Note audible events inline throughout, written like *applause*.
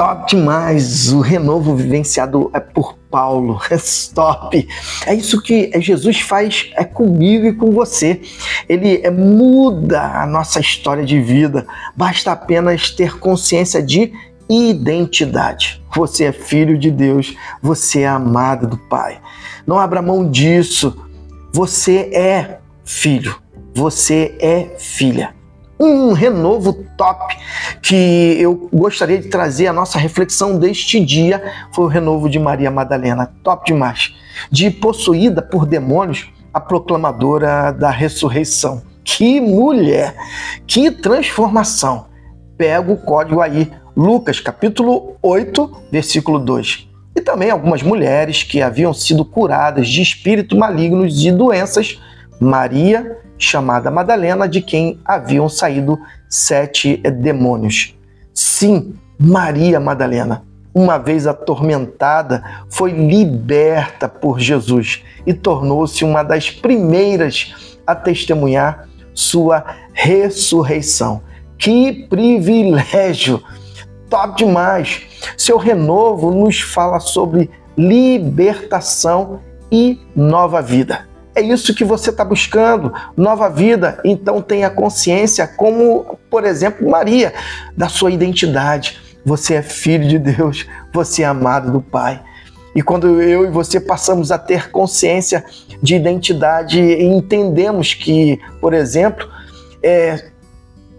top demais. O renovo vivenciado é por Paulo. *laughs* É top. É isso que Jesus faz é comigo e com você. Ele é, muda a nossa história de vida. Basta apenas ter consciência de identidade. Você é filho de Deus, você é amado do Pai. Não abra mão disso. Você é filho, você é filha um renovo top que eu gostaria de trazer a nossa reflexão deste dia foi o renovo de Maria Madalena, top demais. De possuída por demônios, a proclamadora da ressurreição. Que mulher, que transformação. Pega o código aí, Lucas capítulo 8, versículo 2. E também algumas mulheres que haviam sido curadas de espíritos malignos e doenças, Maria chamada Madalena, de quem haviam saído sete demônios. Sim, Maria Madalena, uma vez atormentada, foi liberta por Jesus e tornou-se uma das primeiras a testemunhar sua ressurreição. Que privilégio! Top demais! Seu renovo nos fala sobre libertação e nova vida. É isso que você está buscando, nova vida. Então tenha consciência, como, por exemplo, Maria, da sua identidade. Você é filho de Deus, você é amado do Pai. E quando eu e você passamos a ter consciência de identidade e entendemos que, por exemplo, é,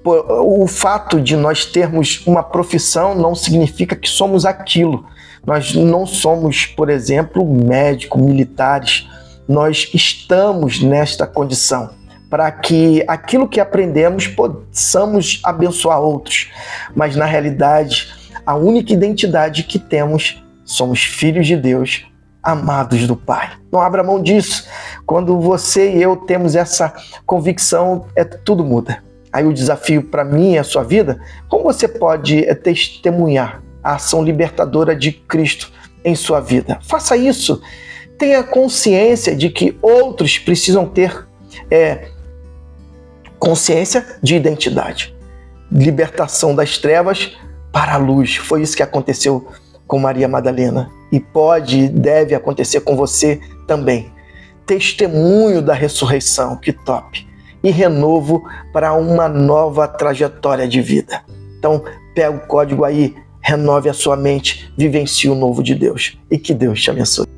o fato de nós termos uma profissão não significa que somos aquilo. Nós não somos, por exemplo, médicos, militares nós estamos nesta condição para que aquilo que aprendemos possamos abençoar outros. Mas na realidade, a única identidade que temos somos filhos de Deus, amados do Pai. Não abra mão disso. Quando você e eu temos essa convicção, é tudo muda. Aí o desafio para mim e a sua vida, como você pode é, testemunhar a ação libertadora de Cristo em sua vida? Faça isso tenha consciência de que outros precisam ter é, consciência de identidade. Libertação das trevas para a luz. Foi isso que aconteceu com Maria Madalena e pode e deve acontecer com você também. Testemunho da ressurreição, que top! E renovo para uma nova trajetória de vida. Então, pega o código aí, renove a sua mente, vivencie o novo de Deus e que Deus te abençoe.